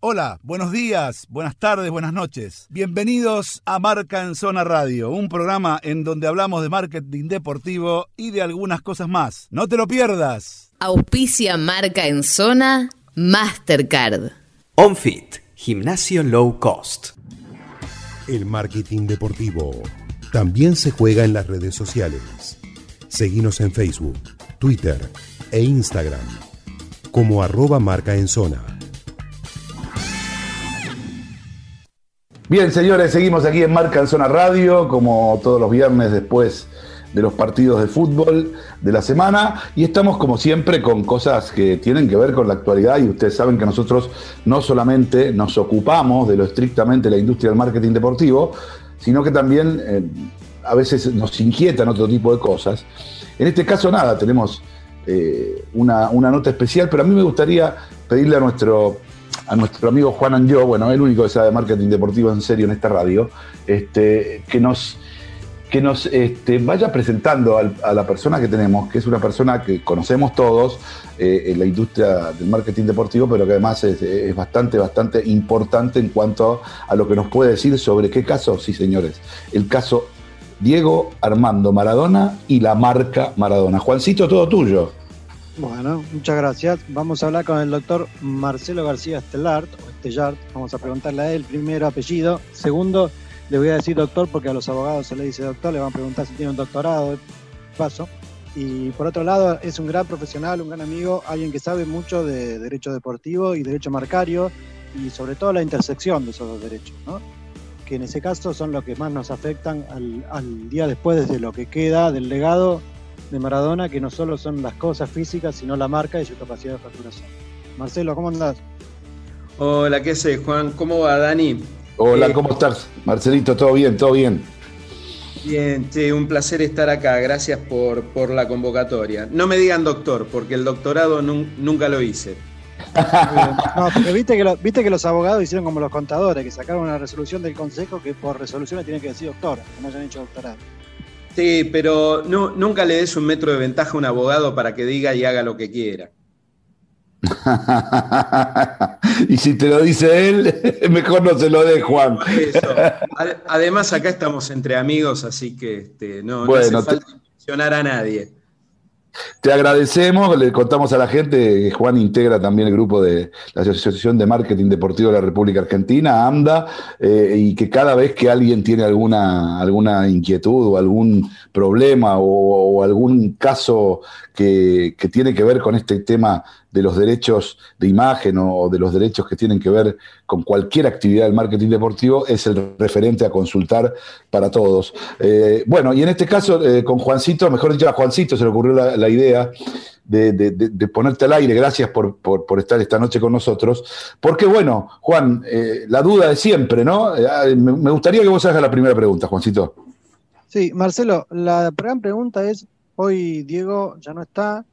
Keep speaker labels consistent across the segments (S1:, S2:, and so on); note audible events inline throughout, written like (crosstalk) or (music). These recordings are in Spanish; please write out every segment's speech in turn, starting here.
S1: Hola, buenos días, buenas tardes, buenas noches. Bienvenidos a Marca en Zona Radio, un programa en donde hablamos de marketing deportivo y de algunas cosas más. No te lo pierdas.
S2: Auspicia Marca en Zona Mastercard.
S3: OnFit, gimnasio low cost.
S4: El marketing deportivo también se juega en las redes sociales. Seguimos en Facebook, Twitter e Instagram como arroba marca en zona.
S1: Bien, señores, seguimos aquí en Marca en Zona Radio, como todos los viernes después de los partidos de fútbol de la semana y estamos como siempre con cosas que tienen que ver con la actualidad y ustedes saben que nosotros no solamente nos ocupamos de lo estrictamente la industria del marketing deportivo, sino que también eh, a veces nos inquietan otro tipo de cosas. En este caso nada, tenemos eh, una, una nota especial, pero a mí me gustaría pedirle a nuestro a nuestro amigo Juan Anjo, bueno, el único que sabe de marketing deportivo en serio en esta radio, este, que nos, que nos este, vaya presentando a la persona que tenemos, que es una persona que conocemos todos eh, en la industria del marketing deportivo, pero que además es, bastante, bastante importante en cuanto a lo que nos puede decir sobre qué caso, sí señores, el caso Diego Armando Maradona y la marca Maradona. Juancito, todo tuyo.
S5: Bueno, muchas gracias. Vamos a hablar con el doctor Marcelo García Estelart, o. Vamos a preguntarle a él primero apellido. Segundo, le voy a decir doctor porque a los abogados se le dice doctor, le van a preguntar si tiene un doctorado paso. Y por otro lado, es un gran profesional, un gran amigo, alguien que sabe mucho de derecho deportivo y derecho marcario y sobre todo la intersección de esos dos derechos, ¿no? que en ese caso son los que más nos afectan al, al día después de lo que queda del legado de Maradona, que no solo son las cosas físicas, sino la marca y su capacidad de facturación. Marcelo, ¿cómo andás?
S6: Hola, ¿qué sé, Juan? ¿Cómo va, Dani?
S1: Hola, eh, ¿cómo estás? Marcelito, ¿todo bien? ¿Todo bien?
S6: Bien, che, un placer estar acá. Gracias por, por la convocatoria. No me digan doctor, porque el doctorado nunca lo hice. (laughs)
S5: No, porque viste que, viste que los abogados hicieron como los contadores, que sacaron una resolución del consejo que por resolución tienen que decir doctor, que no hayan hecho doctorado.
S6: Sí, pero nunca le des un metro de ventaja a un abogado para que diga y haga lo que quiera. (laughs)
S1: y si te lo dice él, (laughs) mejor no se lo dé, Juan.
S6: Además, acá estamos entre amigos, así que este, no, no hace falta impresionar a nadie.
S1: Te agradecemos, le contamos a la gente que Juan integra también el grupo de la Asociación de Marketing Deportivo de la República Argentina, AMDA, eh, y que cada vez que alguien tiene alguna, alguna inquietud o algún problema o, algún caso que, que, tiene que ver con este tema de los derechos de imagen o de los derechos que tienen que ver con cualquier actividad del marketing deportivo, es el referente a consultar para todos. Eh, bueno, y en este caso, eh, con Juancito, mejor dicho, a Juancito se le ocurrió la, idea de, ponerte al aire. Gracias por, estar esta noche con nosotros. Porque, bueno, Juan, eh, la duda de siempre, ¿no? me gustaría que vos hagas la primera pregunta, Juancito.
S5: Sí, Marcelo, la gran pregunta es, hoy Diego ya no está,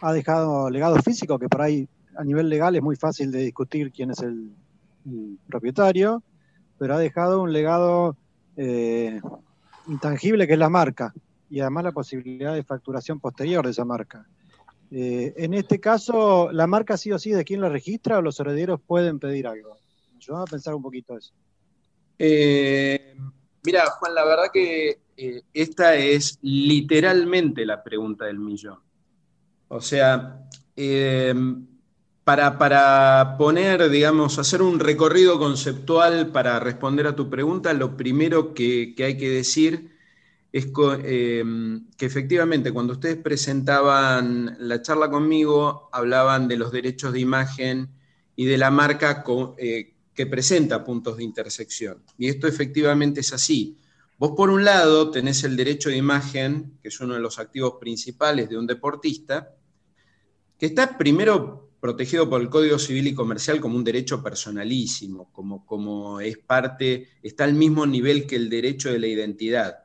S5: ha dejado legado físico, que por ahí a nivel legal es muy fácil de discutir quién es el, propietario, pero ha dejado un legado eh, intangible que es la marca y además la posibilidad de facturación posterior de esa marca. Eh, en este caso, ¿la marca sí o sí de quién la registra o los herederos pueden pedir algo? Yo voy a pensar un poquito eso.
S6: Eh, mira, Juan, la verdad que esta es literalmente la pregunta del millón. O sea, eh, para, poner, digamos, hacer un recorrido conceptual para responder a tu pregunta, lo primero que, hay que decir es eh, que efectivamente cuando ustedes presentaban la charla conmigo, hablaban de los derechos de imagen y de la marca eh, que presenta puntos de intersección. Y esto efectivamente es así. Vos por un lado tenés el derecho de imagen, que es uno de los activos principales de un deportista, que está primero protegido por el Código Civil y Comercial como un derecho personalísimo, como, como es parte, está al mismo nivel que el derecho de la identidad.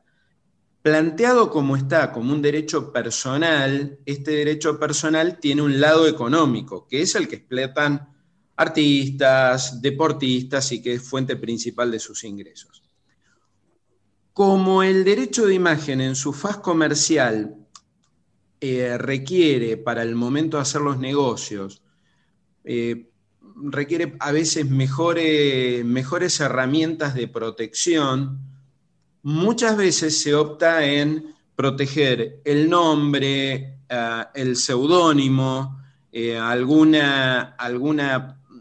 S6: Planteado como está, como un derecho personal, este derecho personal tiene un lado económico, que es el que explotan artistas, deportistas y que es fuente principal de sus ingresos. Como el derecho de imagen en su faz comercial eh, requiere para el momento de hacer los negocios eh, requiere a veces mejores, herramientas de protección, muchas veces se opta en proteger el nombre, eh, el seudónimo, alguna,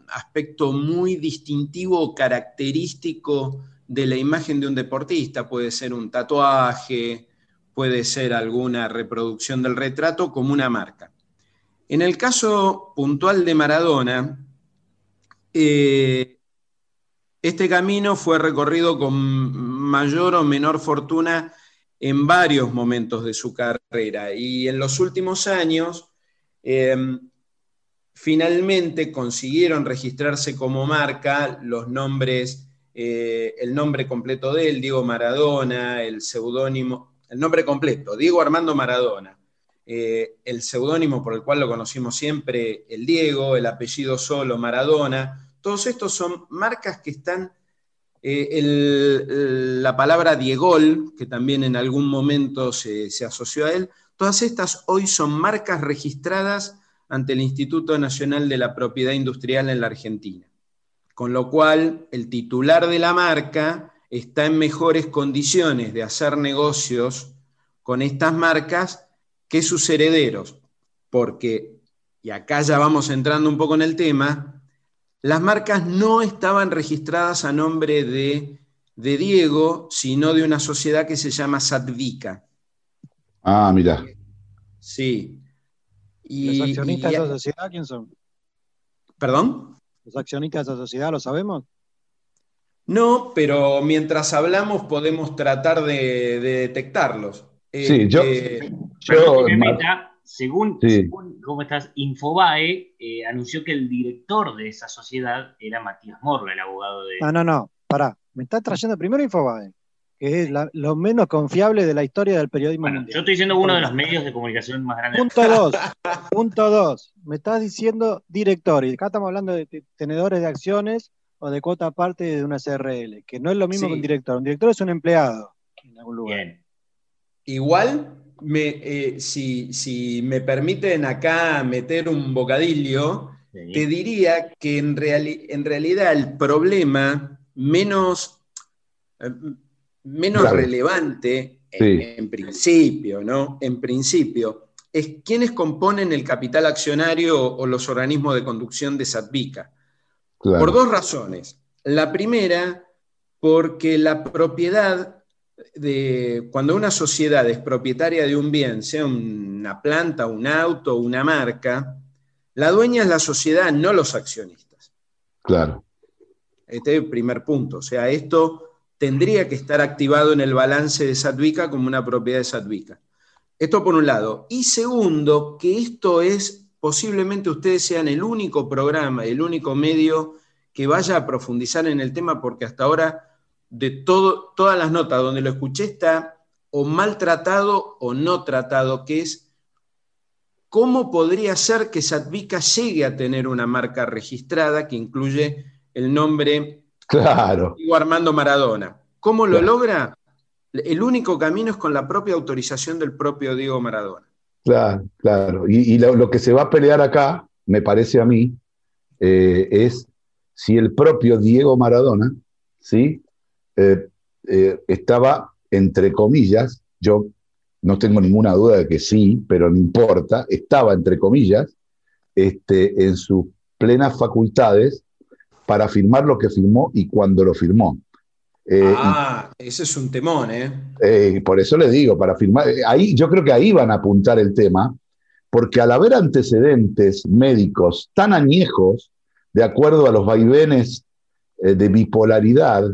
S6: aspecto muy distintivo o característico de la imagen de un deportista. Puede ser un tatuaje, puede ser alguna reproducción del retrato como una marca. En el caso puntual de Maradona, eh, este camino fue recorrido con mayor o menor fortuna en varios momentos de su carrera y en los últimos años em, finalmente consiguieron registrarse como marca los nombres, eh, el nombre completo de él, Diego Maradona, el seudónimo, el nombre completo, Diego Armando Maradona, eh, el seudónimo por el cual lo conocimos siempre, el Diego, el apellido solo, Maradona, todos estos son marcas que están, eh, la palabra Diegol, que también en algún momento se, se asoció a él, todas estas hoy son marcas registradas ante el Instituto Nacional de la Propiedad Industrial en la Argentina. Con lo cual, el titular de la marca está en mejores condiciones de hacer negocios con estas marcas que sus herederos, porque, y acá ya vamos entrando un poco en el tema, las marcas no estaban registradas a nombre de, Diego, sino de una sociedad que se llama Satvika.
S1: Ah, mira.
S6: Sí.
S5: Y, ¿Los accionistas de esa sociedad quién son?
S6: ¿Perdón?
S5: ¿Los accionistas de esa sociedad lo sabemos?
S6: No, pero mientras hablamos podemos tratar de, detectarlos.
S1: sí, yo,
S7: eh, según, cómo estás, Infobae eh, anunció que el director de esa sociedad era Matías Morro, el abogado de.
S5: No, no, no, pará. Me está trayendo primero Infobae, que es lo menos confiable de la historia del periodismo
S7: mundial. Yo estoy diciendo uno de los medios de comunicación más grandes.
S5: Punto dos, (laughs) punto dos. Me estás diciendo director, y acá estamos hablando de tenedores de acciones o de cuota aparte de una CRL, que no es lo mismo que un director. Un director es un empleado en algún lugar.
S6: Igual, eh, si, me permiten acá meter un bocadillo, te diría que en, en, realidad el problema menos, eh, menos relevante, en, principio, ¿no? En principio, es quiénes componen el capital accionario o los organismos de conducción de Satvica. Por dos razones. La primera, porque la propiedad de cuando una sociedad es propietaria de un bien, sea una planta, un auto, una marca, la dueña es la sociedad, no los accionistas.
S1: Claro.
S6: Este es el primer punto. O sea, esto tendría que estar activado en el balance de Satvica como una propiedad de Satvica. Esto por un lado. Y segundo, que esto es posiblemente ustedes sean el único programa, el único medio que vaya a profundizar en el tema, porque hasta ahora de todo, todas las notas donde lo escuché está o maltratado o no tratado, que es cómo podría ser que Satvica llegue a tener una marca registrada que incluye el nombre
S1: claro.
S6: Diego Armando Maradona. ¿Cómo lo logra? El único camino es con la propia autorización del propio Diego Maradona.
S1: Claro, claro. Y, lo, que se va a pelear acá, me parece a mí, eh, es si el propio Diego Maradona, ¿sí? Eh, eh, estaba, entre comillas, yo no tengo ninguna duda de que sí, pero no importa, estaba, entre comillas, este, en sus plenas facultades para firmar lo que firmó y cuando lo firmó.
S6: Eh, ah, ese es un temón, ¿eh?
S1: ¿eh? Por eso le digo, para firmar, eh, ahí, yo creo que ahí van a apuntar el tema, porque al haber antecedentes médicos tan añejos, de acuerdo a los vaivenes de bipolaridad,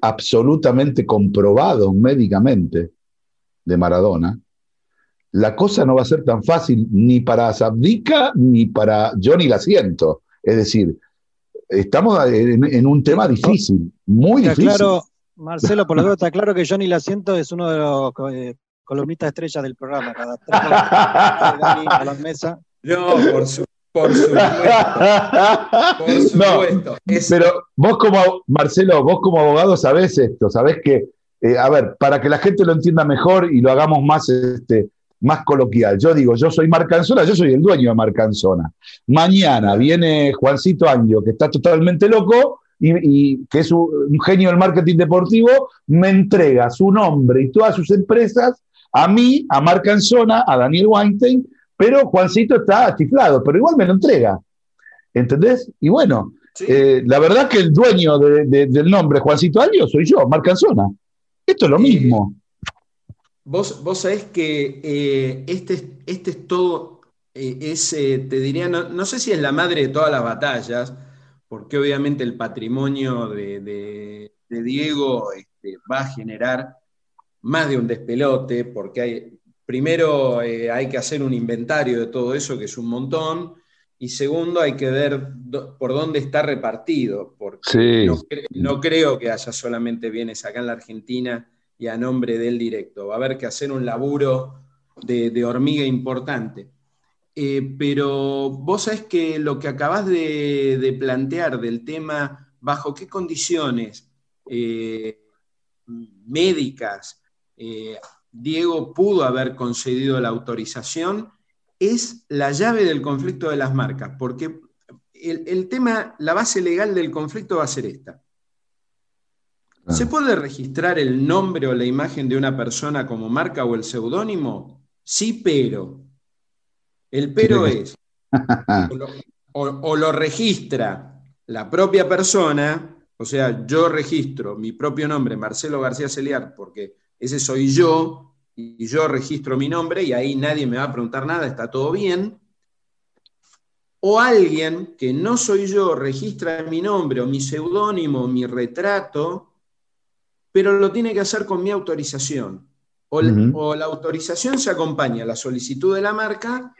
S1: absolutamente comprobados médicamente de Maradona, la cosa no va a ser tan fácil ni para Sabdica ni para Johnny Lasiento. Es decir, estamos en, un tema difícil, muy difícil.
S5: Claro, Marcelo, por lo tanto está claro que Johnny Lasiento es uno de los eh, columnistas estrellas del programa. Cada tres a la mesa.
S6: No, por, su, por supuesto.
S1: Por (laughs) supuesto. Pero vos como, Marcelo, vos como abogado sabés esto, sabés que, eh, a ver, para que la gente lo entienda mejor y lo hagamos más este, más coloquial. Yo digo, yo soy Marcanzona, yo soy el dueño de Marcanzona. Mañana viene Juancito Año, que está totalmente loco y, que es un, genio del marketing deportivo, me entrega su nombre y todas sus empresas a mí, a Marcanzona, a Daniel Weinstein, pero Juancito está chiflado, pero igual me lo entrega. ¿Entendés? Y bueno, eh, la verdad que el dueño del nombre Juancito Año soy yo, Marcanzona. Esto es lo mismo.
S6: Vos, vos sabés que eh, este, este es todo, eh, eh, te diría, no, sé si es la madre de todas las batallas, porque obviamente el patrimonio de, Diego este, va a generar más de un despelote, porque hay, primero hay que hacer un inventario de todo eso, que es un montón, y segundo hay que ver por dónde está repartido, porque no, no creo que haya solamente bienes acá en la Argentina y a nombre del directo. Va a haber que hacer un laburo de, hormiga importante. Eh, pero vos sabés que lo que acabás de, plantear del tema, bajo qué condiciones eh, médicas eh, Diego pudo haber concedido la autorización, es la llave del conflicto de las marcas, porque el tema, la base legal del conflicto va a ser esta. ¿Se puede registrar el nombre o la imagen de una persona como marca o el seudónimo? Sí, pero. El pero es, o lo, registra la propia persona, o sea, yo registro mi propio nombre, Marcelo García Celiar, porque ese soy yo, y yo registro mi nombre y ahí nadie me va a preguntar nada, está todo bien. O alguien que no soy yo registra mi nombre o mi seudónimo, mi retrato, pero lo tiene que hacer con mi autorización. O, la autorización se acompaña a la solicitud de la marca,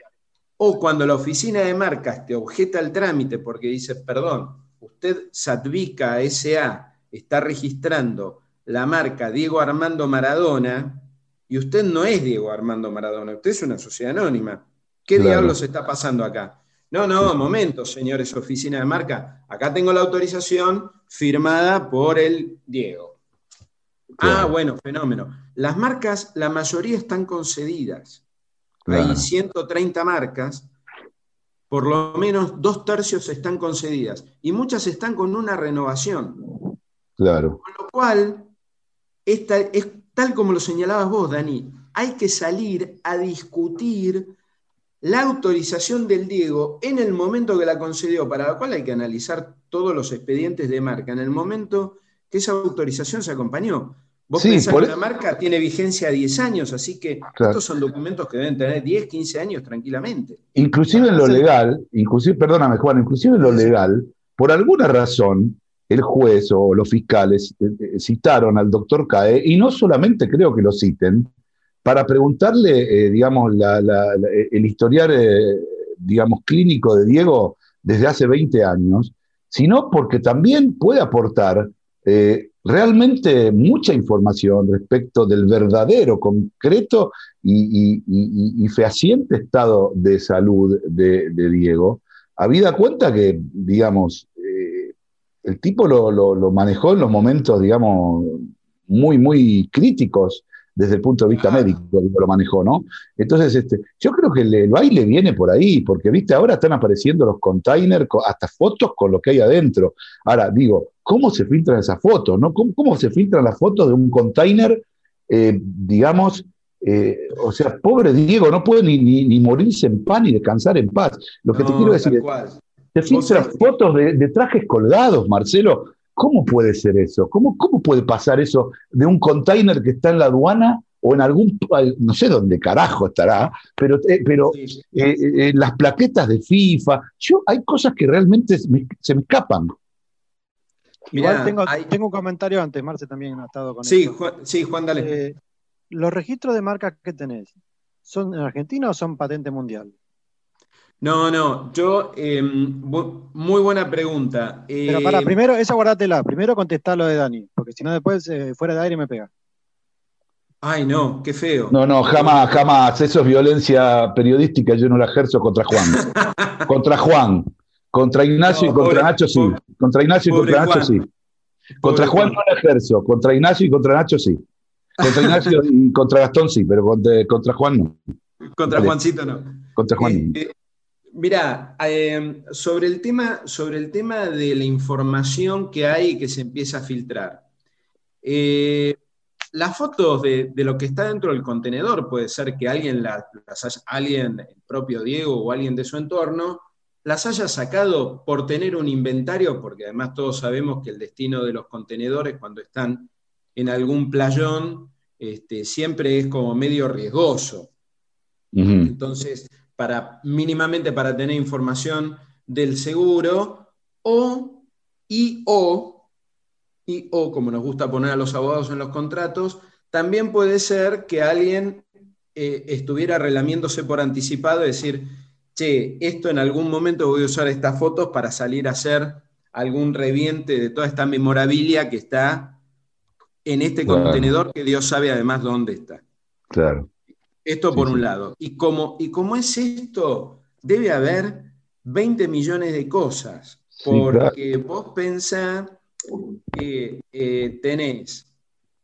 S6: o cuando la oficina de marcas te objeta el trámite porque dice, perdón, usted Satvica SA está registrando la marca Diego Armando Maradona, y usted no es Diego Armando Maradona, usted es una sociedad anónima. ¿Qué diablos está pasando acá? No, no, momento, señores, oficina de marca. Acá tengo la autorización firmada por el Diego. Ah, bueno, fenómeno. Las marcas, la mayoría están concedidas. Hay 130 marcas, por lo menos dos tercios están concedidas y muchas están con una renovación.
S1: Claro.
S6: Con lo cual, esta, es tal como lo señalabas vos, Dani, hay que salir a discutir la autorización del Diego en el momento que la concedió, para lo cual hay que analizar todos los expedientes de marca, en el momento que esa autorización se acompañó. Vos pensás que la marca tiene vigencia a 10 años, así que estos son documentos que deben tener 10, 15 años tranquilamente.
S1: Inclusive en lo legal, inclusive, perdóname Juan, inclusive en lo legal, por alguna razón, el juez o los fiscales eh, eh, citaron al doctor CAE, y no solamente creo que lo citen, para preguntarle, eh, digamos, el historial, digamos, clínico de Diego desde hace 20 años, sino porque también puede aportar realmente mucha información respecto del verdadero, concreto y, fehaciente estado de salud de, Diego, habida cuenta que, digamos, eh, el tipo lo, manejó en los momentos, digamos, muy, muy críticos desde el punto de vista médico, lo manejó, ¿no? Entonces, este, yo creo que el, baile viene por ahí, porque, viste, ahora están apareciendo los containers, hasta fotos con lo que hay adentro. Ahora, digo, ¿cómo se filtran esas fotos? ¿no? ¿Cómo, se filtran las fotos de un container, eh, digamos, eh, o sea, pobre Diego, no puede ni, morirse en paz ni descansar en paz. Lo que te quiero decir es, se filtran fotos de, trajes colgados, Marcelo. ¿Cómo puede ser eso? ¿Cómo, ¿Cómo puede pasar eso de un container que está en la aduana o en algún, no sé dónde carajo estará, pero, eh, pero las plaquetas de FIFA, yo hay cosas que realmente se me escapan
S5: tengo, un comentario antes, Marce también ha estado con
S6: sí, Juan, sí, Juan, dale.
S5: Eh, ¿Los registros de marcas que tenés son en Argentina o son patente mundial?
S6: No, no, yo, em, muy buena pregunta.
S5: Pero para, em, primero, esa guardátela, primero contestá lo de Dani, porque si no después eh, fuera de aire me pega.
S6: Ay, no, qué feo.
S1: No, no, jamás, jamás. Eso es violencia periodística, yo no la ejerzo contra Juan. (laughs) contra Juan. Contra Ignacio y contra Nacho sí. contra Ignacio y contra Nacho sí. Contra Juan, no la ejerzo. Contra Ignacio y contra Nacho sí. Contra Ignacio y contra Gastón sí, pero contra, Juan no.
S6: Contra. Juancito no.
S1: Contra Juan.
S6: Eh, Mirá, eh, sobre, el tema, sobre el tema de la información que hay y que se empieza a filtrar. eh, las fotos de, de lo que está dentro del contenedor, puede ser que alguien, la- las haya- alguien, el propio Diego o alguien de su entorno, las haya sacado por tener un inventario, porque además todos sabemos que el destino de los contenedores cuando están en algún playón este, siempre es como medio riesgoso. Entonces, para, mínimamente para tener información del seguro, o, y o, y o, como nos gusta poner a los abogados en los contratos, también puede ser que alguien eh, estuviera relamiéndose por anticipado y decir, che, esto en algún momento voy a usar estas fotos para salir a hacer algún reviente de toda esta memorabilia que está en este
S1: Claro.
S6: contenedor que Dios sabe además dónde está.
S1: Claro.
S6: Esto por
S1: Sí,
S6: un lado. Y como, y como es esto, debe haber 20 millones de cosas. Porque vos pensás que eh, tenés,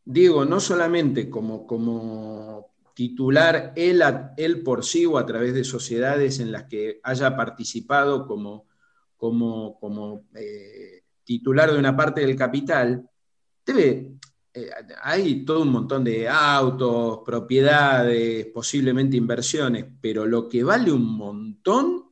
S6: digo, no solamente como, como titular él, a- él por sí o a través de sociedades en las que haya participado como, como, como eh, titular de una parte del capital, debe, eh, hay todo un montón de autos, propiedades, posiblemente inversiones, pero lo que vale un montón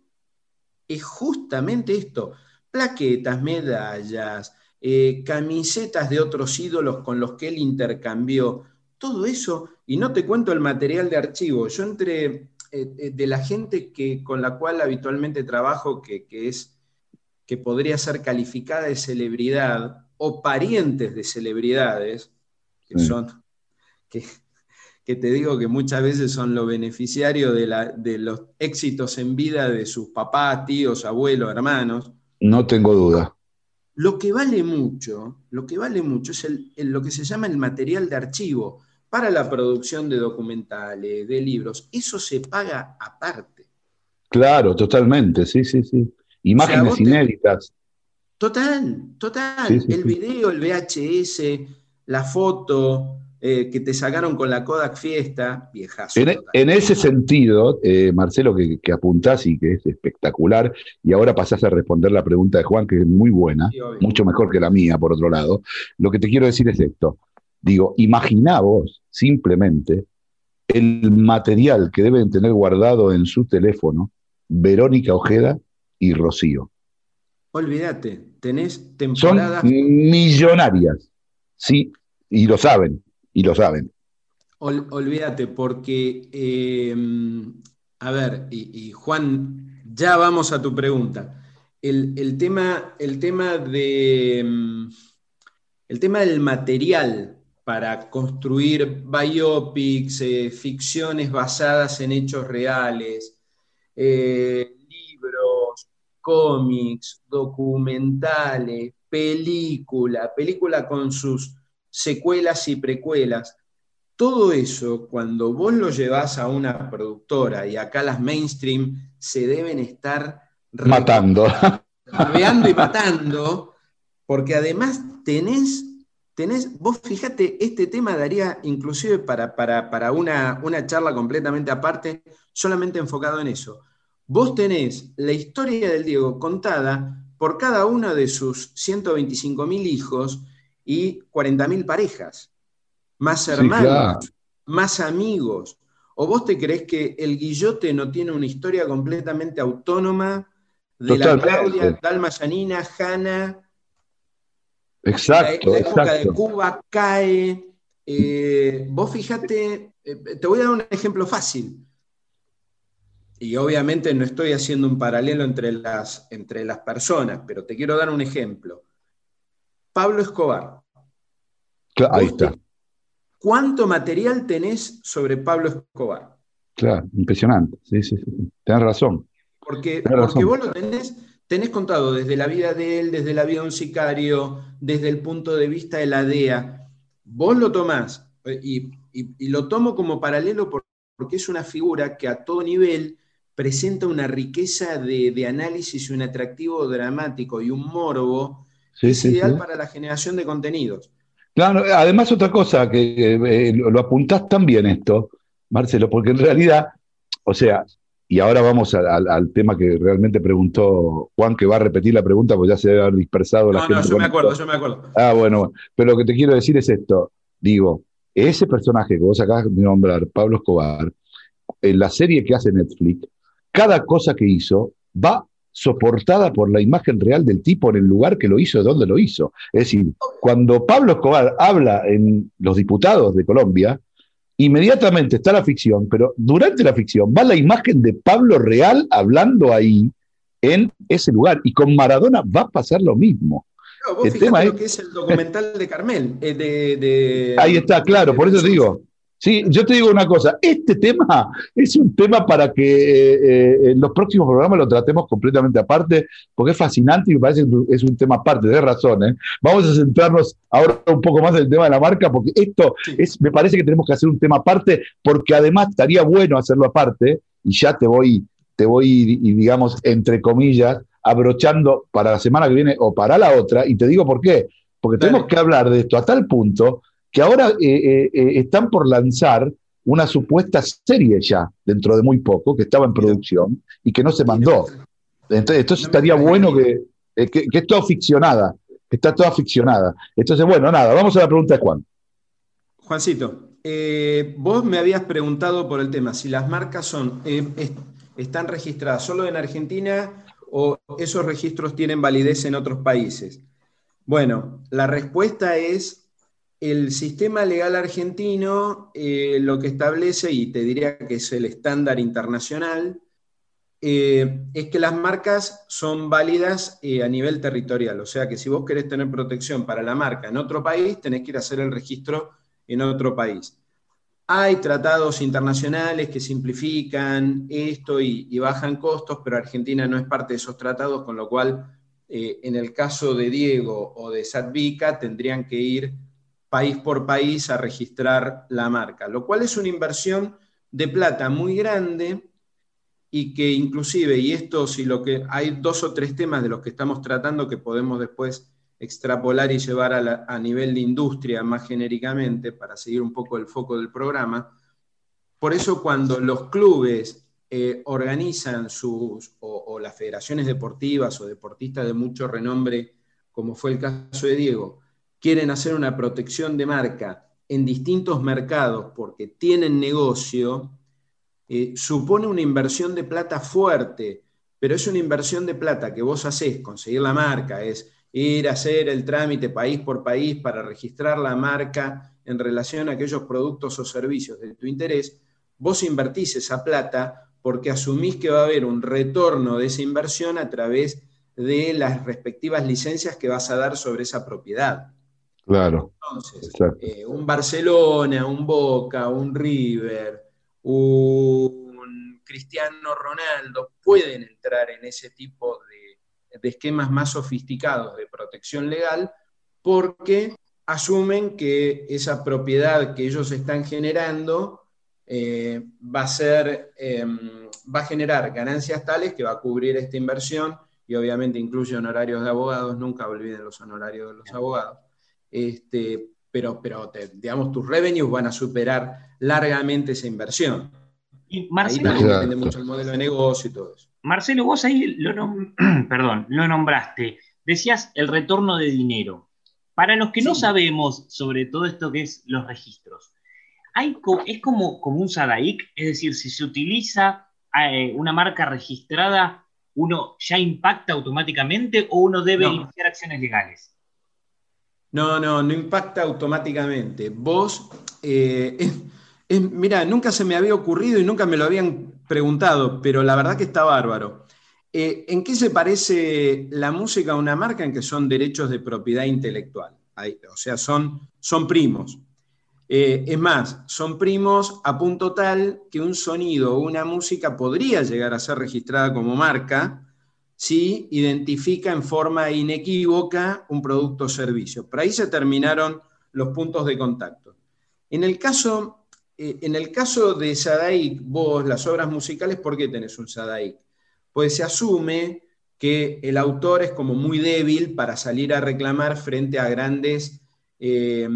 S6: es justamente esto, plaquetas, medallas, eh, camisetas de otros ídolos con los que él intercambió, todo eso, y no te cuento el material de archivo, yo entre eh, de la gente que, con la cual habitualmente trabajo, que, que es que podría ser calificada de celebridad o parientes de celebridades, que
S1: Sí.
S6: son, que, que te digo que muchas veces son los beneficiarios de, la- de los éxitos en vida de sus papás, tíos, abuelos, hermanos.
S1: No tengo duda.
S6: Lo que vale mucho, lo que vale mucho es el- el- lo que se llama el material de archivo para la producción de documentales, de libros. Eso se paga aparte.
S1: Claro, totalmente, sí, sí, sí. Imágenes inéditas.
S6: Total, total.
S1: Sí, sí,
S6: el video, el VHS, la foto eh, que te sacaron con la Kodak Fiesta, viejazo.
S1: En, en ese sentido, eh, Marcelo, que, que apuntás y que es espectacular, y ahora pasás a responder la pregunta de Juan, que es muy buena,
S6: Sí,
S1: mucho mejor que la mía, por otro lado, lo que te quiero decir es esto. Digo, imaginá vos simplemente el material que deben tener guardado en su teléfono Verónica Ojeda y Rocío.
S6: Olvídate, tenés
S1: Son
S6: temporadas.
S1: millonarias, sí, y lo saben, y lo saben.
S6: Ol- olvídate, porque, eh, a ver, y, Juan, ya vamos a tu pregunta. El, el tema, el tema de, mm, el tema del material para construir biopics, eh, ficciones basadas en hechos reales, eh, libros, cómics, documentales, película, película con sus secuelas y precuelas. Todo eso, cuando vos lo llevas a una productora, y acá las mainstream se deben estar
S1: Matando.
S6: y (laughs) matando, porque además tenés, tenés, vos fíjate, este tema daría inclusive para, para, para una, una charla completamente aparte, solamente enfocado en eso. Vos tenés la historia del Diego contada por cada uno de sus 125 mil hijos y 40 mil parejas, más
S1: Sí,
S6: hermanos,
S1: claro.
S6: más amigos. ¿O vos te creés que el Guillote no tiene una historia completamente autónoma de la. Claudia, Dalma Yanina, Hanna,
S1: Exacto,
S6: la, la época de. Cuba cae. eh, vos fíjate, eh, te voy a dar un ejemplo fácil. Y obviamente no estoy haciendo un paralelo entre las, entre las personas, pero te quiero dar un ejemplo. Pablo Escobar.
S1: Cla- Ahí está.
S6: ¿Cuánto material tenés sobre Pablo Escobar?
S1: Claro, impresionante. Sí, sí, sí. Tenés razón.
S6: Porque,
S1: Tenés razón.
S6: porque vos lo tenés, tenés contado desde la vida de él, desde la vida de un sicario, desde el punto de vista de la DEA. Vos lo tomás, eh, y, y- y lo tomo como paralelo por- porque es una figura que a todo nivel presenta una riqueza de, de análisis y un atractivo dramático y un morbo
S1: Sí,
S6: es
S1: sí,
S6: ideal
S1: sí.
S6: para la generación de contenidos.
S1: Claro, además otra cosa que eh, lo, apuntás tan bien esto, Marcelo, porque en realidad O sea, y ahora vamos al, tema que realmente preguntó Juan, que va a repetir la pregunta, porque ya se debe haber dispersado la
S6: gente. No, yo me acuerdo, yo me acuerdo.
S1: Ah, bueno, pero lo que te quiero decir es esto. Digo, ese personaje que vos acabas de nombrar, Pablo Escobar, en la serie que hace Netflix, cada cosa que hizo va soportada por la imagen real del tipo en el lugar que lo hizo, de donde lo hizo. Es decir, cuando Pablo Escobar habla en los diputados de Colombia, inmediatamente está la ficción, pero durante la ficción va la imagen de Pablo Real hablando ahí en ese lugar. Y con Maradona va a pasar lo mismo.
S6: el tema es, lo que es el documental de Carmel. Eh, de,
S1: ahí está, claro, por eso digo. Sí, yo te digo una cosa, este tema es un tema para que eh, eh, en los próximos programas lo tratemos completamente aparte, porque es fascinante y me parece que es un tema aparte, de razones. Vamos a centrarnos ahora un poco más en el tema de la marca, porque esto es, me parece que tenemos que hacer un tema aparte, porque además estaría bueno hacerlo aparte, y ya te voy, te voy, y digamos, entre comillas, abrochando para la semana que viene o para la otra, y te digo por qué, porque tenemos que hablar de esto a tal punto que ahora eh, eh, eh, están por lanzar una supuesta serie ya, dentro de muy poco, que estaba en producción y que no se mandó. Entonces, estaría bueno que, que, es toda ficcionada, que está toda ficcionada. Entonces, bueno, nada, vamos a la pregunta de Juan.
S6: Juancito, vos me habías preguntado por el tema, si las marcas son, están registradas solo en Argentina o esos registros tienen validez en otros países. Bueno, la respuesta es el sistema legal argentino eh, lo que establece, y te diría que es el estándar internacional, eh, es que las marcas son válidas eh, a nivel territorial. O sea que si vos querés tener protección para la marca en otro país, tenés que ir a hacer el registro en otro país. Hay tratados internacionales que simplifican esto y, y bajan costos, pero Argentina no es parte de esos tratados, con lo cual en el caso de Diego o de Sadvica tendrían que ir país por país a registrar la marca, lo cual es una inversión de plata muy grande y que inclusive, y esto si lo que hay dos o tres temas de los que estamos tratando que podemos después extrapolar y llevar a, nivel de industria más genéricamente para seguir un poco el foco del programa. Por eso cuando los clubes eh, organizan sus, o las federaciones deportivas o deportistas de mucho renombre, como fue el caso de Diego, quieren hacer una protección de marca en distintos mercados porque tienen negocio, eh, supone una inversión de plata fuerte, pero es una inversión de plata que vos hacés, conseguir la marca, es ir a hacer el trámite país por país para registrar la marca en relación a aquellos productos o servicios de tu interés, vos invertís esa plata porque asumís que va a haber un retorno de esa inversión a través de las respectivas licencias que vas a dar sobre esa propiedad.
S1: Claro.
S6: Entonces, eh, un Barcelona, un Boca, un River, un Cristiano Ronaldo pueden entrar en ese tipo de, esquemas más sofisticados de protección legal porque asumen que esa propiedad que ellos están generando eh, va a ser, em, va a generar ganancias tales que va a cubrir esta inversión y obviamente incluye honorarios de abogados, nunca olviden los honorarios de los abogados este, pero, pero digamos, tus revenues van a superar largamente esa inversión.
S7: Y Marcelo,
S6: ahí depende mucho el modelo de negocio y todo eso.
S7: Marcelo, vos ahí lo, (clears throat) perdón, lo nombraste. Decías el retorno de dinero. Para los que no sabemos sobre todo esto que es los registros, hay, es como, como un SADAIC, es decir, si se utiliza eh, una marca registrada, ¿uno ya impacta automáticamente o uno debe iniciar acciones legales?
S6: No, no, no impacta automáticamente. Vos, eh, mira, nunca se me había ocurrido y nunca me lo habían preguntado, pero la verdad que está bárbaro. Eh, ¿En qué se parece la música a una marca en que son derechos de propiedad intelectual? o sea, son, son primos. Eh, es más, son primos a punto tal que un sonido o una música podría llegar a ser registrada como marca, si identifica en forma inequívoca un producto o servicio. Por ahí se terminaron los puntos de contacto. En el caso, eh, en el caso de Sadaic, vos, las obras musicales, ¿por qué tenés un Sadaic? Pues se asume que el autor es como muy débil para salir a reclamar frente a grandes eh,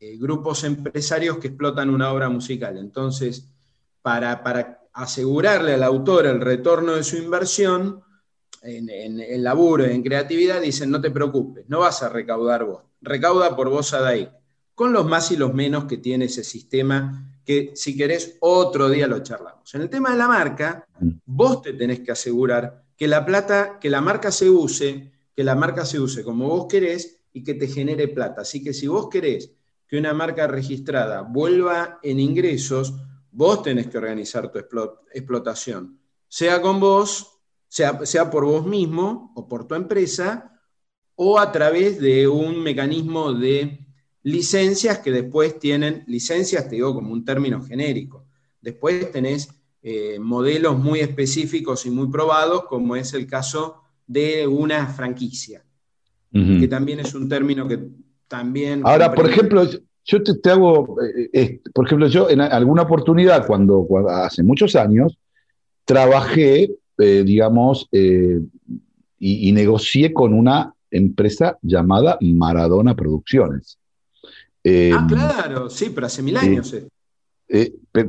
S6: eh, grupos empresarios que explotan una obra musical. Entonces, para, para asegurarle al autor el retorno de su inversión en, en, laburo, en creatividad, dicen, no te preocupes, no vas a recaudar vos, recauda por vos a DAIC, con los más y los menos que tiene ese sistema, que si querés otro día lo charlamos. En el tema de la marca, vos te tenés que asegurar que la plata, que la marca se use, que la marca se use como vos querés y que te genere plata. Así que si vos querés que una marca registrada vuelva en ingresos, vos tenés que organizar tu explotación, sea con vos, sea, sea por vos mismo o por tu empresa, o a través de un mecanismo de licencias que después tienen, licencias te digo como un término genérico, después tenés eh, modelos muy específicos y muy probados, como es el caso de una franquicia, que también es un término que también...
S1: Ahora, por ejemplo, yo te, hago, eh, por ejemplo, yo en alguna oportunidad, cuando, hace muchos años, trabajé, eh, digamos, y, y, negocié con una empresa llamada Maradona Producciones.
S6: ah, claro, sí, pero hace mil años.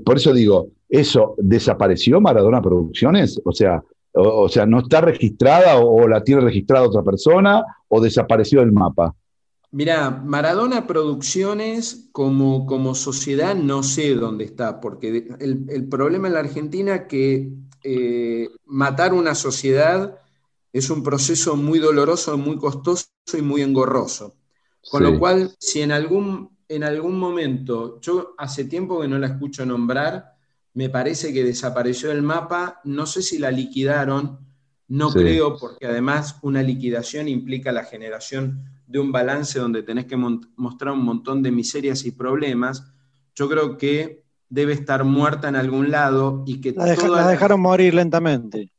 S1: por eso digo, ¿Eso desapareció Maradona Producciones? O sea, o, sea, ¿no está registrada o, la tiene registrada otra persona o desapareció del mapa?
S6: Mira, Maradona Producciones como, como sociedad no sé dónde está, porque el, problema en la Argentina es que eh, matar una sociedad es un proceso muy doloroso, muy costoso y muy engorroso. Con lo cual, si en algún, en algún momento, yo hace tiempo que no la escucho nombrar, me parece que desapareció del mapa, no sé si la liquidaron, no creo, porque además una liquidación implica la generación de un balance donde tenés que mostrar un montón de miserias y problemas. Yo creo que debe estar muerta en algún lado y que...
S5: La, la dejaron morir lentamente.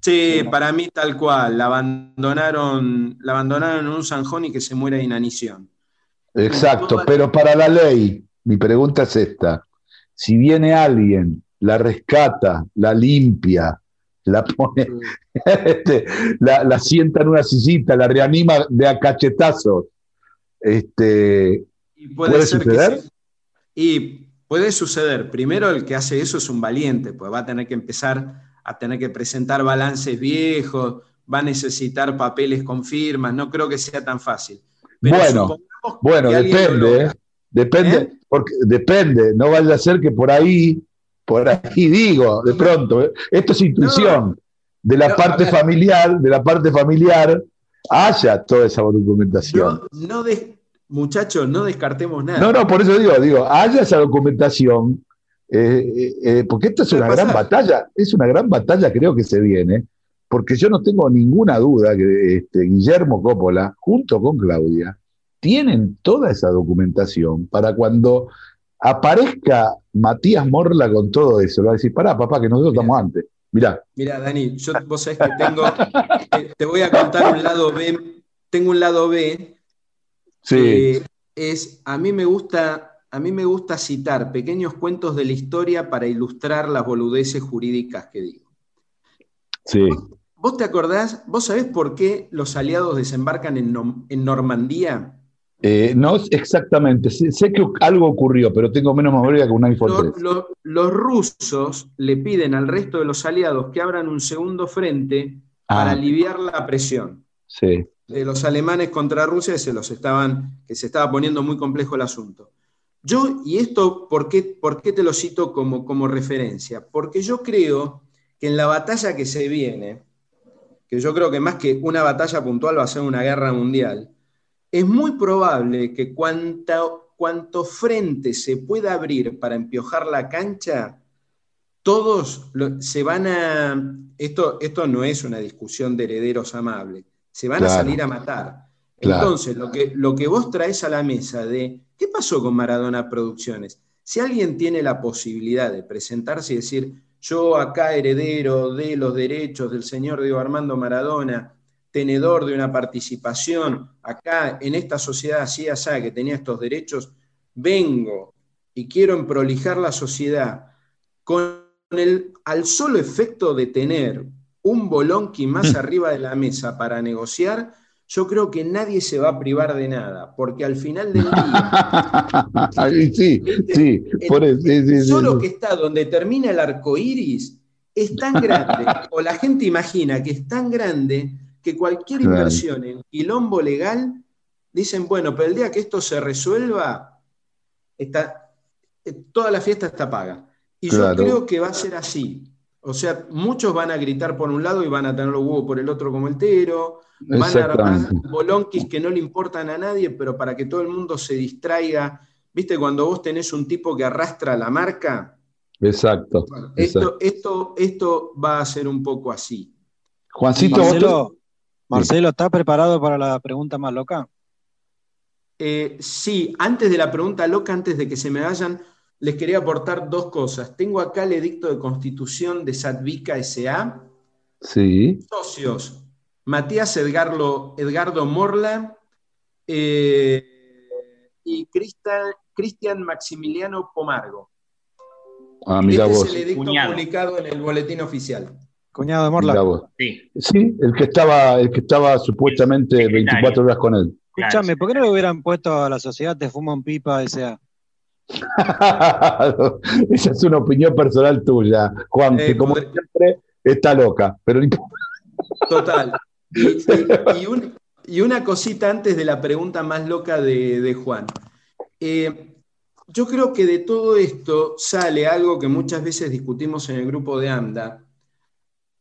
S6: Sí, para mí tal cual, la abandonaron, la abandonaron en un zanjón y que se muera de inanición.
S1: Exacto, pero para la ley, mi pregunta es esta. Si viene alguien la rescata, la limpia, la pone, (laughs) este, la, sienta en una sillita, la reanima de a cachetazos. Este,
S6: puede, suceder? Y puede suceder. Primero, el que hace eso es un valiente, pues va a tener que empezar a tener que presentar balances viejos, va a necesitar papeles con firmas, no creo que sea tan fácil.
S1: bueno, bueno, depende, ¿eh? depende, ¿Eh? porque depende, no vaya a ser que por ahí por ahí digo, de pronto, ¿eh? esto es intuición. de la parte familiar, de la parte familiar, haya toda esa documentación.
S6: No, no muchachos, no descartemos nada.
S1: No, no, por eso digo, digo, haya esa documentación, eh, eh, porque esta es una gran batalla, es una gran batalla creo que se viene, porque yo no tengo ninguna duda que este, Guillermo Coppola, junto con Claudia, tienen toda esa documentación para cuando aparezca Matías Morla con todo eso, le va a decir, pará, papá, que nosotros estamos antes. Mirá.
S6: Mirá, Dani, yo vos sabés que tengo, te, voy a contar un lado B, tengo un lado B,
S1: sí.
S6: es, a mí me gusta, a mí me gusta citar pequeños cuentos de la historia para ilustrar las boludeces jurídicas que digo.
S1: Sí.
S6: ¿Vos, te acordás, vos sabés por qué los aliados desembarcan en, en Normandía?
S1: Eh, no exactamente, sé, que algo ocurrió, pero tengo menos memoria que un iPhone
S6: los, rusos le piden al resto de los aliados que abran un segundo frente para ah. aliviar la presión.
S1: Sí.
S6: De los alemanes contra Rusia se los estaban, que se estaba poniendo muy complejo el asunto. Yo, y esto, ¿por qué, por qué te lo cito como, como referencia? Porque yo creo que en la batalla que se viene, que yo creo que más que una batalla puntual va a ser una guerra mundial, es muy probable que cuanto frente se pueda abrir para empiojar la cancha, todos se van a... Esto, esto no es una discusión de herederos amables, se van a salir a matar. Entonces, lo que, lo que vos traes a la mesa de, ¿qué pasó con Maradona Producciones? Si alguien tiene la posibilidad de presentarse y decir, yo acá heredero de los derechos del señor Diego Armando Maradona, tenedor de una participación acá en esta sociedad así, así, que tenía estos derechos, vengo y quiero emprolijar la sociedad con el, al solo efecto de tener un bolonqui más arriba de la mesa para negociar, yo creo que nadie se va a privar de nada, porque al final del día. (laughs)
S1: sí, sí, por eso, sí, sí,
S6: solo que está donde termina el arco iris es tan grande, (laughs) o la gente imagina que es tan grande que cualquier
S1: Claro.
S6: inversión en quilombo legal, dicen, bueno, pero el día que esto se resuelva, está, eh, toda la fiesta está paga. Y
S1: Claro.
S6: yo creo que va a ser así. O sea, muchos van a gritar por un lado y van a tener los huevos por el otro como el tero, van a armar bolonquis que no le importan a nadie, pero para que todo el mundo se distraiga. ¿Viste cuando vos tenés un tipo que arrastra la marca?
S1: Exacto.
S6: Bueno,
S1: exacto.
S6: esto, esto, esto va a ser un poco así.
S1: Juancito,
S5: Marcelo, Marcelo, ¿estás preparado para la pregunta más loca?
S6: Eh, sí, antes de la pregunta loca, antes de que se me vayan, les quería aportar dos cosas. Tengo acá el edicto de constitución de Sadvica S.A.
S1: Sí,
S6: Socios, Matías Edgardo, Edgardo Morla eh, y Cristian, Maximiliano Pomargo.
S1: ah, mira
S6: este
S1: vos.
S6: es el edicto
S7: Cuñado.
S6: publicado en el boletín oficial.
S5: Cuñado de Morla.
S1: vos.
S7: Sí,
S1: Sí, el que estaba, el que estaba supuestamente
S7: Secretario.
S1: 24 horas con él.
S5: Escúchame, ¿por qué no le hubieran puesto a la sociedad de Fuman Pipa S.A.? (laughs)
S1: Esa es una opinión personal tuya, Juan,
S6: Eh,
S1: que como
S6: podr-
S1: siempre está loca. Pero.
S6: Total. (laughs) Y, y- y un- y una cosita antes de la pregunta más loca de, de Juan. Eh, yo creo que de todo esto sale algo que muchas veces discutimos en el grupo de AMDA,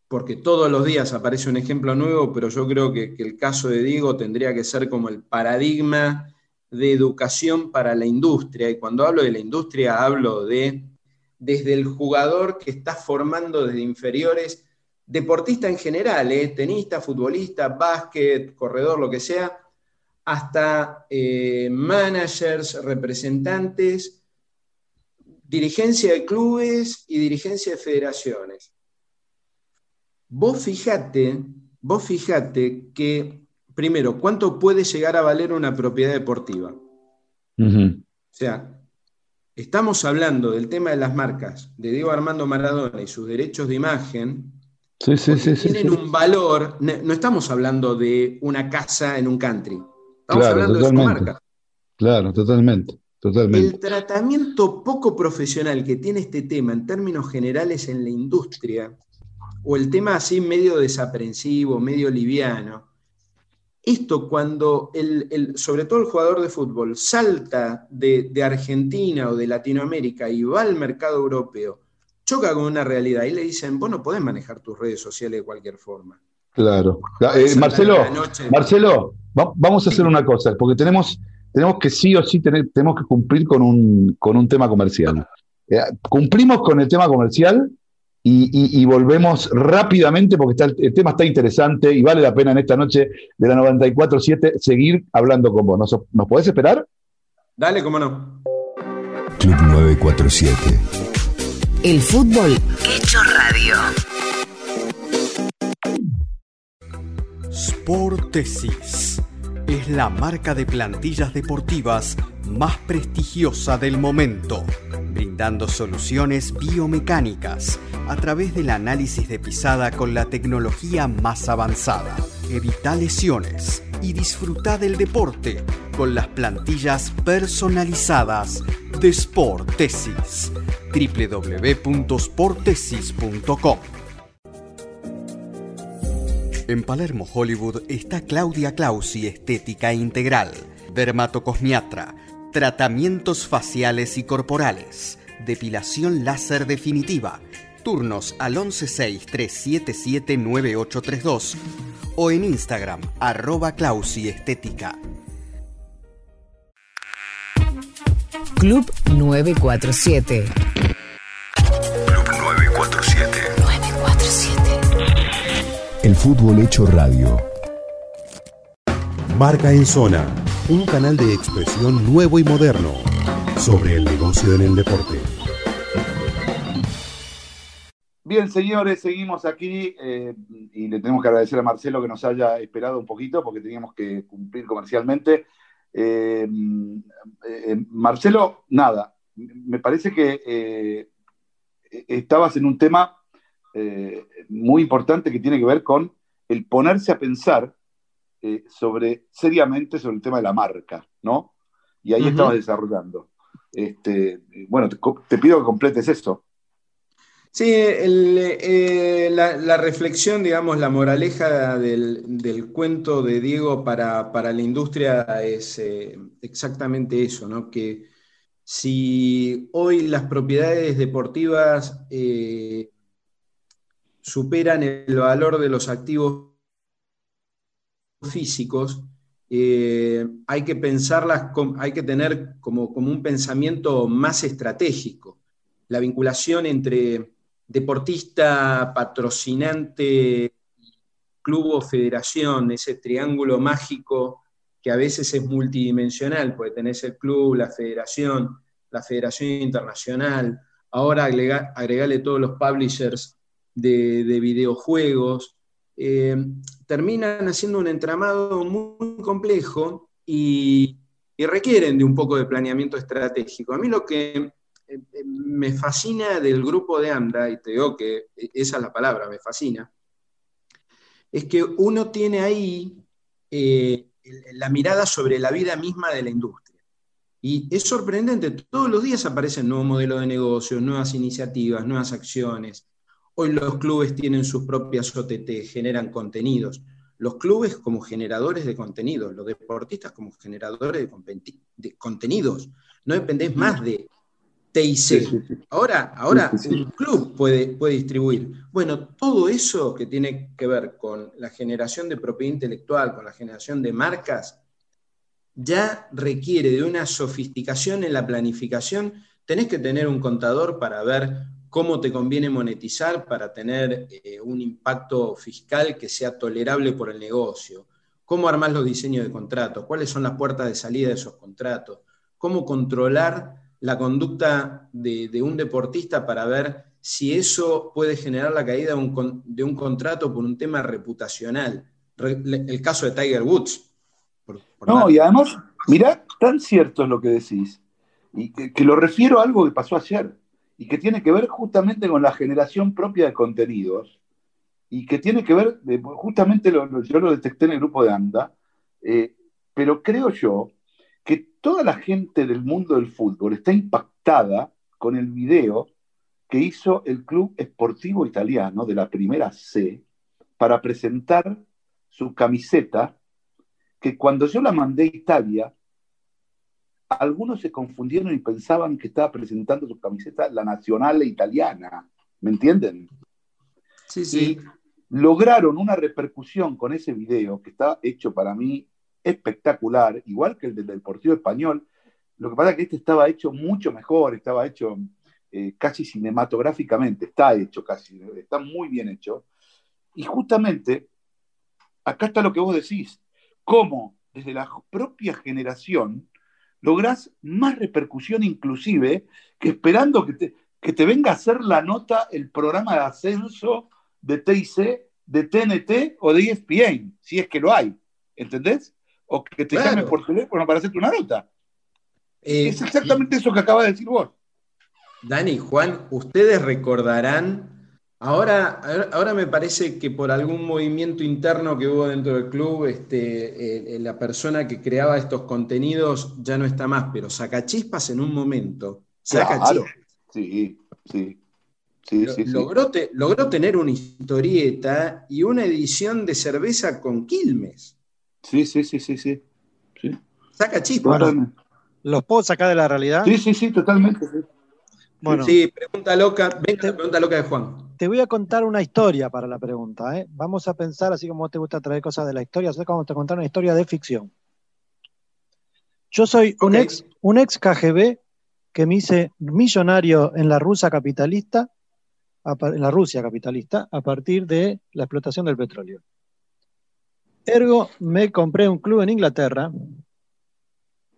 S6: porque todos los días aparece un ejemplo nuevo, pero yo creo que, que el caso de Diego tendría que ser como el paradigma de educación para la industria. Y cuando hablo de la industria, hablo de desde el jugador que está formando desde inferiores deportista en general, ¿eh? tenista, futbolista, básquet, corredor, lo que sea, hasta eh, managers, representantes, dirigencia de clubes y dirigencia de federaciones. Vos fijate, vos fijate que, primero, ¿cuánto puede llegar a valer una propiedad deportiva? O sea, estamos hablando del tema de las marcas de Diego Armando Maradona y sus derechos de imagen,
S1: Sí, sí, sí,
S6: tienen un valor, no estamos hablando de una casa en un country, estamos
S1: Claro,
S6: hablando de su
S1: totalmente.
S6: marca.
S1: Claro, totalmente,
S6: El
S1: totalmente.
S6: tratamiento poco profesional que tiene este tema en términos generales en la industria, o el tema así medio desaprensivo, medio liviano, esto cuando, el, el- sobre todo el jugador de fútbol, salta de, de Argentina o de Latinoamérica y va al mercado europeo, choca con una realidad y le dicen, vos no podés manejar tus redes sociales de cualquier forma.
S1: Claro. Eh, Marcelo, Marcelo, va- vamos a hacer una cosa, porque tenemos, tenemos que sí o sí tener- tenemos que cumplir con un, con un tema comercial. Eh, cumplimos con el tema comercial y, y- y volvemos rápidamente porque está, el, el tema está interesante y vale la pena en esta noche de la 94.7 seguir hablando con vos. ¿Nos, nos podés esperar?
S6: Dale, cómo no.
S8: Club 947.
S2: El fútbol hecho radio.
S3: Sportesis es la marca de plantillas deportivas más prestigiosa del momento, brindando soluciones biomecánicas a través del análisis de pisada con la tecnología más avanzada. Evita lesiones y disfruta del deporte con las plantillas personalizadas de Sportesis. www.sportesis.com en Palermo, Hollywood, está Claudia Clausi Estética Integral, dermatocosmiatra, tratamientos faciales y corporales, depilación láser definitiva, turnos al 116-377-9832 o en Instagram, arroba Clausi Estética.
S2: Club 947.
S8: Club 947.
S2: 947.
S8: El fútbol hecho radio.
S4: Marca en Zona, un canal de expresión nuevo y moderno sobre el negocio en el deporte.
S1: Bien, señores, seguimos aquí eh, y le tenemos que agradecer a Marcelo que nos haya esperado un poquito porque teníamos que cumplir comercialmente. Eh, eh, Marcelo, nada, me parece que estabas en un tema muy importante que tiene que ver con el ponerse a pensar eh, sobre, seriamente sobre el tema de la marca, ¿no? Y ahí
S6: Ujú.
S1: estabas desarrollando. Este, bueno, te, pido que completes eso.
S6: Sí, el, eh, la, la reflexión, digamos, la moraleja del, del cuento de Diego para, para la industria es eh, exactamente eso, ¿no? Que si hoy las propiedades deportivas eh, superan el valor de los activos físicos, eh, hay que pensarlas, hay que tener como, como un pensamiento más estratégico. La vinculación entre deportista, patrocinante, club o federación, ese triángulo mágico que a veces es multidimensional, porque tenés el club, la federación, la federación internacional, ahora agrega- agregale todos los publishers de videojuegos, eh, terminan haciendo un entramado muy complejo y, requieren de un poco de planeamiento estratégico. A mí lo que eh, eh, me fascina del grupo de AMDA, y te digo que esa es la palabra, me fascina, es que uno tiene ahí la mirada sobre la vida misma de la industria. Y es sorprendente, todos los días aparecen nuevos modelos de negocio, nuevas iniciativas, nuevas acciones. Hoy los clubes tienen sus propias OTT, generan contenidos. Los clubes como generadores de contenidos, los deportistas como generadores de, contenidos. No dependés más de TIC.
S1: Sí, sí, sí.
S6: Ahora, ahora un club puede, puede distribuir. Bueno, todo eso que tiene que ver con la generación de propiedad intelectual, con la generación de marcas, ya requiere de una sofisticación en la planificación. Tenés que tener un contador para ver cómo te conviene monetizar para tener eh, un impacto fiscal que sea tolerable por el negocio. Cómo armás los diseños de contratos, cuáles son las puertas de salida de esos contratos, cómo controlar la conducta de, de un deportista para ver si eso puede generar la caída de un, con- de un contrato por un tema reputacional. Re- el caso de Tiger Woods. por- por
S1: No, y además, mirá, tan cierto es lo que decís, y que, que lo refiero a algo que pasó ayer, y que tiene que ver justamente con la generación propia de contenidos, y que tiene que ver, justamente lo- lo- yo lo detecté en el grupo de ANDA, eh, pero creo yo que toda la gente del mundo del fútbol está impactada con el video que hizo el Club Esportivo Italiano de la primera C para presentar su camiseta que cuando yo la mandé a Italia, algunos se confundieron y pensaban que estaba presentando su camiseta la nacional italiana. ¿Me entienden?
S6: Sí, sí.
S1: Y lograron una repercusión con ese video que está hecho para mí espectacular, igual que el del Deportivo Español. Lo que pasa es que este estaba hecho mucho mejor, estaba hecho eh, casi cinematográficamente, está hecho casi, está muy bien hecho. Y justamente, acá está lo que vos decís, cómo desde la propia generación lográs más repercusión inclusive que esperando que te, que te venga a hacer la nota el programa de ascenso de TIC, de TNT o de ESPN, si es que lo hay, ¿entendés? O que te
S6: Claro.
S1: llamen por teléfono para hacerte una nota.
S6: Eh,
S1: es exactamente eso que acaba de decir vos.
S6: Dani, Juan, ustedes recordarán, ahora, ahora me parece que por algún movimiento interno que hubo dentro del club, este, eh, la persona que creaba estos contenidos ya no está más, pero Sacachispas en un momento,
S1: Claro.
S6: Sacachispas,
S1: Sí, sí. Sí,
S6: lo-
S1: sí, sí.
S6: logró, te- logró tener una historieta y una edición de cerveza con Quilmes.
S1: Sí, sí, sí, sí, sí. Sí,
S6: Sacachispas.
S1: totalmente.
S5: ¿Los puedo sacar de la realidad?
S1: sí, sí, sí, totalmente. sí.
S5: Bueno,
S6: Sí, pregunta loca, venga la pregunta loca de Juan.
S5: Te voy a contar una historia para la pregunta. ¿eh? Vamos a pensar, así como te gusta traer cosas de la historia, así como te contar una historia de ficción. Yo soy un, ex, un ex KGB que me hice millonario en la Rusia capitalista, a en la Rusia capitalista, a partir de la explotación del petróleo. Ergo, me compré un club en Inglaterra,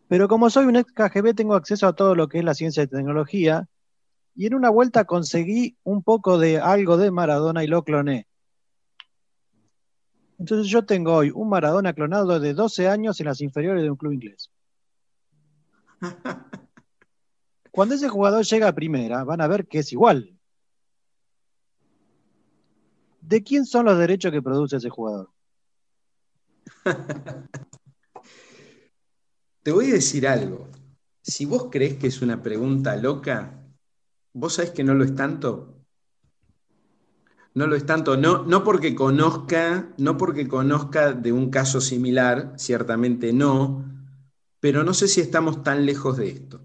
S5: pero como soy un ex KGB, tengo acceso a todo lo que es la ciencia y tecnología, y en una vuelta conseguí un poco de algo de Maradona y lo cloné. Entonces yo tengo hoy un Maradona clonado de 12 años en las inferiores de un club inglés. (laughs) Cuando ese jugador llega a primera, van a ver que es igual. ¿De quién son los derechos que produce ese jugador? (laughs)
S6: Te voy a decir algo. Si vos crees que es una pregunta loca, vos sabés que no lo es tanto. No lo es tanto, no, no porque conozca, no porque conozca de un caso similar, ciertamente no, pero no sé si estamos tan lejos de esto.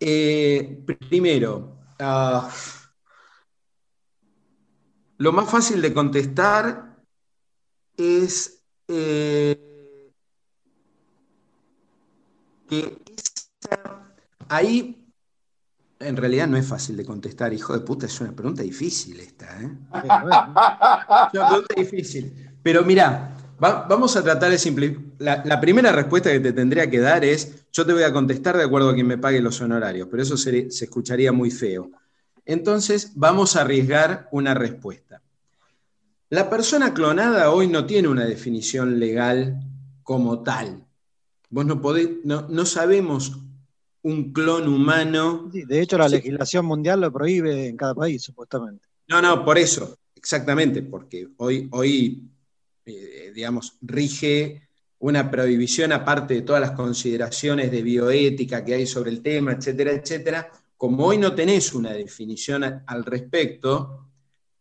S6: Eh, primero, ah, lo más fácil de contestar es eh, que ahí en realidad no es fácil de contestar, hijo de puta, es una pregunta difícil esta. ¿eh? (laughs) es una pregunta difícil. Pero mira, vamos a tratar de simplificar. La, primera respuesta que te tendría que dar es, yo te voy a contestar de acuerdo a quien me pague los honorarios, pero eso se escucharía muy feo. Entonces, vamos a arriesgar una respuesta. La persona clonada hoy no tiene una definición legal como tal. Vos no podés, no, sabemos un clon humano.
S5: de hecho, la legislación mundial lo prohíbe en cada país, supuestamente.
S6: No, no, por eso, exactamente, porque hoy, hoy eh, digamos, rige una prohibición aparte de todas las consideraciones de bioética que hay sobre el tema, etcétera, etcétera. Como hoy no tenés una definición al respecto,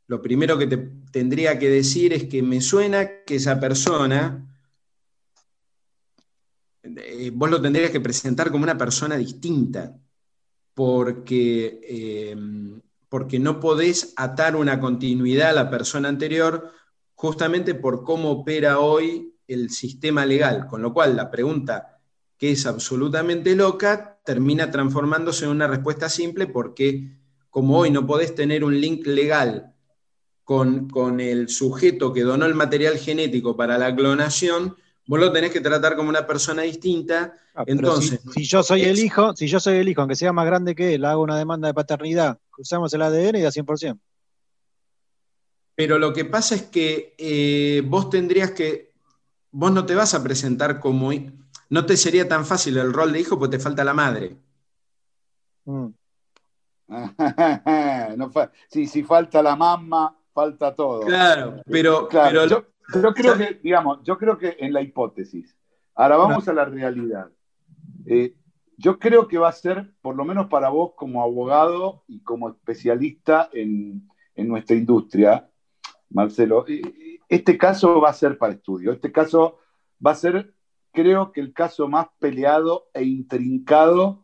S6: lo primero que te tendría que decir es que me suena que esa persona, eh, vos lo tendrías que presentar como una persona distinta, porque, eh, porque no podés atar una continuidad a la persona anterior justamente por cómo opera hoy el sistema legal, con lo cual la pregunta que es absolutamente loca termina transformándose en una respuesta simple porque como hoy no podés tener un link legal con, con, el sujeto que donó el material genético para la clonación, vos lo tenés que tratar como una persona distinta. Ah, Entonces,
S5: si, yo soy el hijo, si yo soy el hijo, aunque sea más grande que él, hago una demanda de paternidad, usamos el ADN y da 100%.
S6: Pero lo que pasa es que eh, vos tendrías que, vos no te vas a presentar como, no te sería tan fácil el rol de hijo porque te falta la madre.
S1: Mm. (laughs) sí, si falta la mamá, falta todo.
S6: Claro, pero,
S1: yo, creo que, digamos, yo creo que en la hipótesis. Ahora vamos a la realidad. Eh, yo creo que va a ser, por lo menos para vos como abogado y como especialista en, en nuestra industria, Marcelo. Este caso va a ser para estudio. Este caso va a ser, creo que el caso más peleado e intrincado,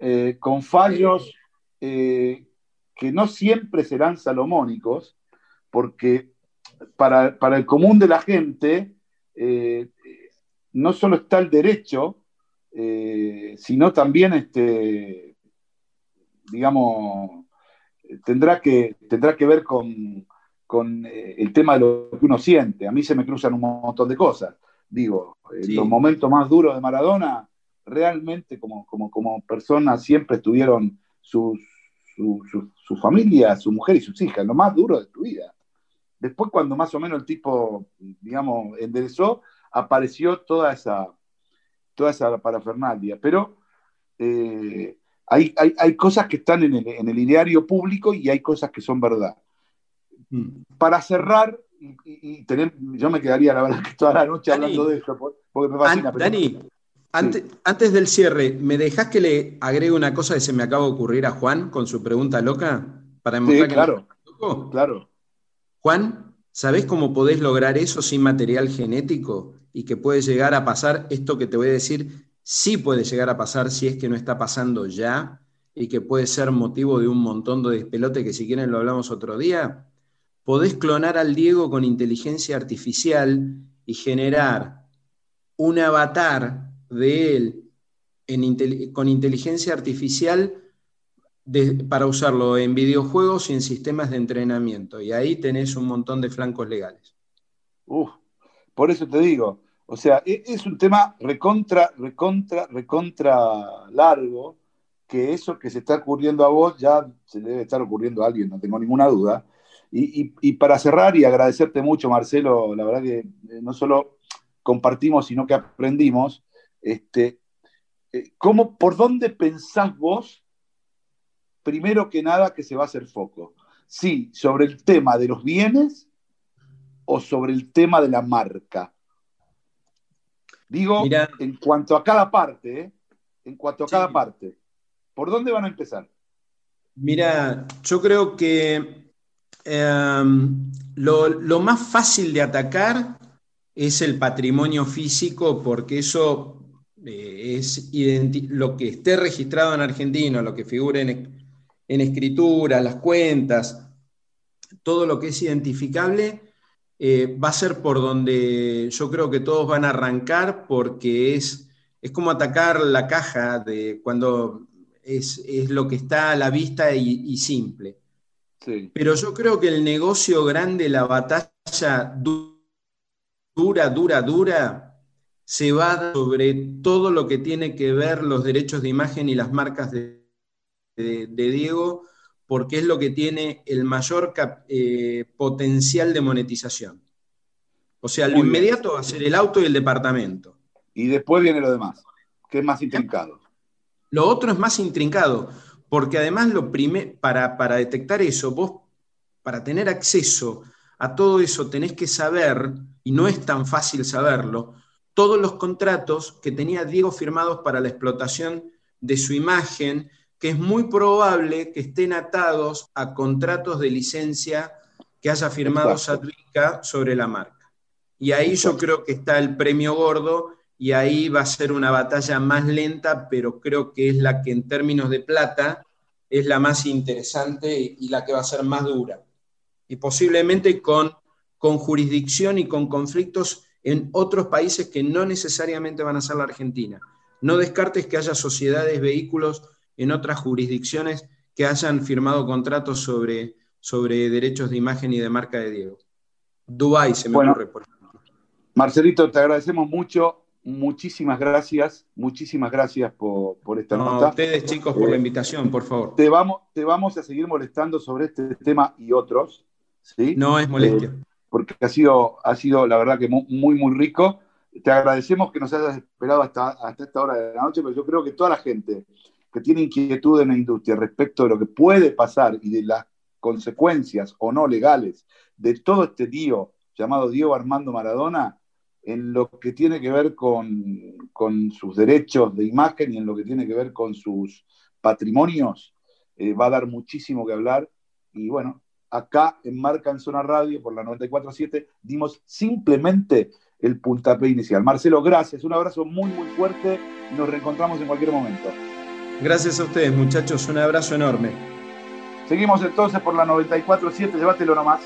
S1: eh, con fallos eh, que no siempre serán salomónicos, porque para, el común de la gente eh, no solo está el derecho, sino también, este, digamos, tendrá que, tendrá que ver con, con eh, el tema de lo que uno siente. A mí se me cruzan un montón de cosas. Digo, en los momentos más duros de Maradona, realmente como, como, como persona siempre estuvieron su, su, familia, su mujer y sus hijas, lo más duro de tu vida. Después, cuando más o menos el tipo, digamos, enderezó, apareció toda esa, toda esa parafernalia. Pero eh, hay, hay, cosas que están en el, en el ideario público y hay cosas que son verdad. Mm. Para cerrar, y, tener, yo me quedaría la verdad toda la noche hablando de eso, porque me fascina.
S6: Dani, antes, del cierre, ¿me dejas que le agregue una cosa que se me acaba de ocurrir a Juan con su pregunta loca? Para
S1: demostrar claro, claro.
S6: Juan, ¿sabés cómo podés lograr eso sin material genético? Y que puede llegar a pasar, esto que te voy a decir, sí puede llegar a pasar si es que no está pasando ya, y que puede ser motivo de un montón de despelote que si quieren lo hablamos otro día podés clonar al Diego con inteligencia artificial y generar un avatar de él con inteligencia artificial para usarlo en videojuegos y en sistemas de entrenamiento. Y ahí tenés un montón de flancos legales.
S1: por eso te digo, o sea, e, es un tema recontra, recontra, recontra largo, que eso que se está ocurriendo a vos ya se debe estar ocurriendo a alguien, no tengo ninguna duda. Y, para cerrar y agradecerte mucho, Marcelo, la verdad que eh, no solo compartimos, sino que aprendimos, este, eh, ¿cómo, ¿por dónde pensás vos, primero que nada, que se va a hacer foco? Sí, sobre el tema de los bienes o sobre el tema de la marca? Digo, en cuanto a cada parte, ¿eh? en cuanto a cada parte, ¿por dónde van a empezar?
S6: Mira, yo creo que em, lo, más fácil de atacar es el patrimonio físico, porque eso eh, es lo que esté registrado en Argentina, lo que figure en, en escritura, las cuentas, todo lo que es identificable, eh, va a ser por donde yo creo que todos van a arrancar porque es, es como atacar la caja de cuando es, lo que está a la vista y, simple. Pero yo creo que el negocio grande, la batalla dura, dura, dura, se va sobre todo lo que tiene que ver los derechos de imagen y las marcas de, de Diego porque es lo que tiene el mayor eh, potencial de monetización. O sea, lo inmediato va a ser el auto y el departamento.
S1: Y después viene lo demás, que es más intrincado.
S6: Lo otro es más intrincado, porque además lo para, para detectar eso, vos, para tener acceso a todo eso, tenés que saber, y no es tan fácil saberlo, todos los contratos que tenía Diego firmados para la explotación de su imagen, que es muy probable que estén atados a contratos de licencia que haya firmado Sadvika sobre la marca. Y ahí yo creo que está el premio gordo y ahí va a ser una batalla más lenta, pero creo que es la que en términos de plata es la más interesante y la que va a ser más dura. Y posiblemente con, con jurisdicción y con conflictos en otros países que no necesariamente van a ser la Argentina. No descartes que haya sociedades, vehículos en otras jurisdicciones que hayan firmado contratos sobre, sobre derechos de imagen y de marca de Diego. Dubái se me ocurre, por.
S1: Marcelito, te agradecemos mucho. Muchísimas gracias, muchísimas gracias por, esta nota.
S6: A ustedes, chicos, por la eh, invitación, por favor.
S1: Te vamos, te vamos a seguir molestando sobre este tema y otros. ¿sí?
S6: No es molestia. Eh,
S1: porque ha sido, ha sido, la verdad, que muy, muy rico. Te agradecemos que nos hayas esperado hasta, hasta esta hora de la noche, pero yo creo que toda la gente que tiene inquietud en la industria respecto de lo que puede pasar y de las consecuencias o no legales de todo este tío llamado Diego Armando Maradona, en lo que tiene que ver con, sus derechos de imagen y en lo que tiene que ver con sus patrimonios, eh, va a dar muchísimo que hablar. Y bueno, acá en Marca en Zona Radio, por la 94.7, dimos simplemente el puntapié inicial. Marcelo, gracias, un abrazo muy, muy fuerte nos reencontramos en cualquier momento.
S6: Gracias a ustedes, muchachos. Un abrazo enorme.
S1: Seguimos entonces por la 94.7. Llévatelo nomás.